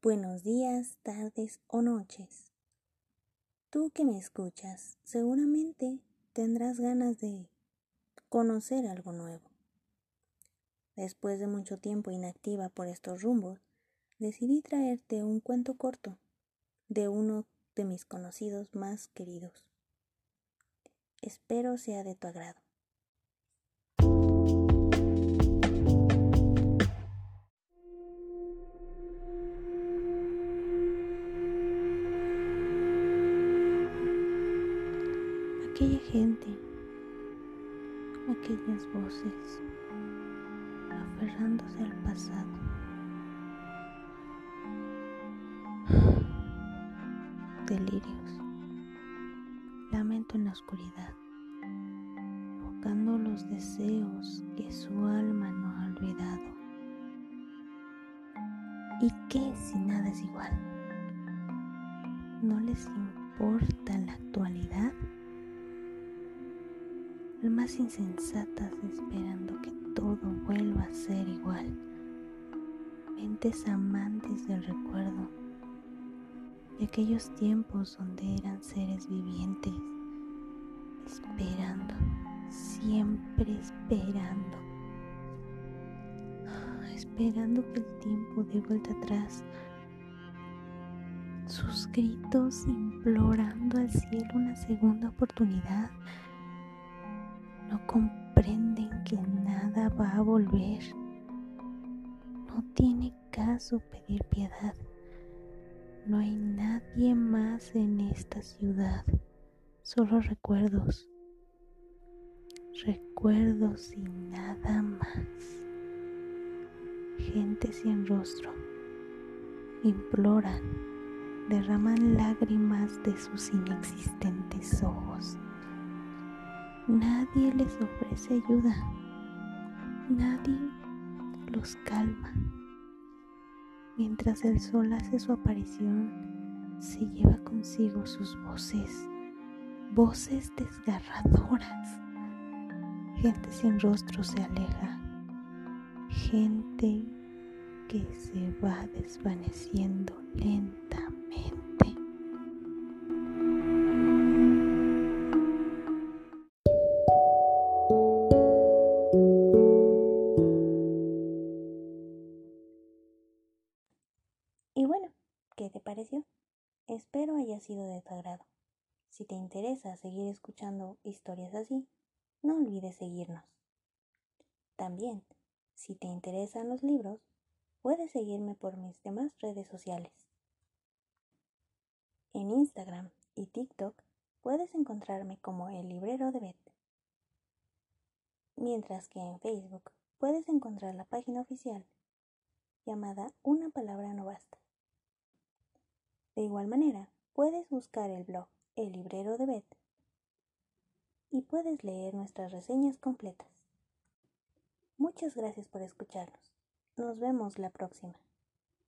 Buenos días, tardes o noches. Tú que me escuchas, seguramente tendrás ganas de conocer algo nuevo. Después de mucho tiempo inactiva por estos rumbos, decidí traerte un cuento corto de uno de mis conocidos más queridos. Espero sea de tu agrado. Aquella gente, aquellas voces, aferrándose al pasado. Delirios, lamento en la oscuridad, evocando los deseos que su alma no ha olvidado. ¿Y qué si nada es igual? ¿No les importa la actualidad? Almas insensatas esperando que todo vuelva a ser igual, mentes amantes del recuerdo de aquellos tiempos donde eran seres vivientes, esperando, siempre esperando, esperando que el tiempo dé vuelta atrás, sus gritos implorando al cielo una segunda oportunidad comprenden que nada va a volver. No tiene caso pedir piedad. No hay nadie más en esta ciudad, solo recuerdos. Recuerdos y nada más. Gente sin rostro. Imploran, derraman lágrimas de sus inexistentes ojos. Nadie les ofrece ayuda. Nadie los calma. Mientras el sol hace su aparición, se lleva consigo sus voces, voces desgarradoras. Gente sin rostro se aleja. Gente que se va desvaneciendo lentamente. ¿Qué te pareció? Espero haya sido de tu agrado. Si te interesa seguir escuchando historias así, no olvides seguirnos. También, si te interesan los libros, puedes seguirme por mis demás redes sociales. En Instagram y TikTok puedes encontrarme como el librero de Beth. Mientras que en Facebook puedes encontrar la página oficial llamada Una palabra no basta. De igual manera, puedes buscar el blog El Librero de Beth y puedes leer nuestras reseñas completas. Muchas gracias por escucharnos. Nos vemos la próxima.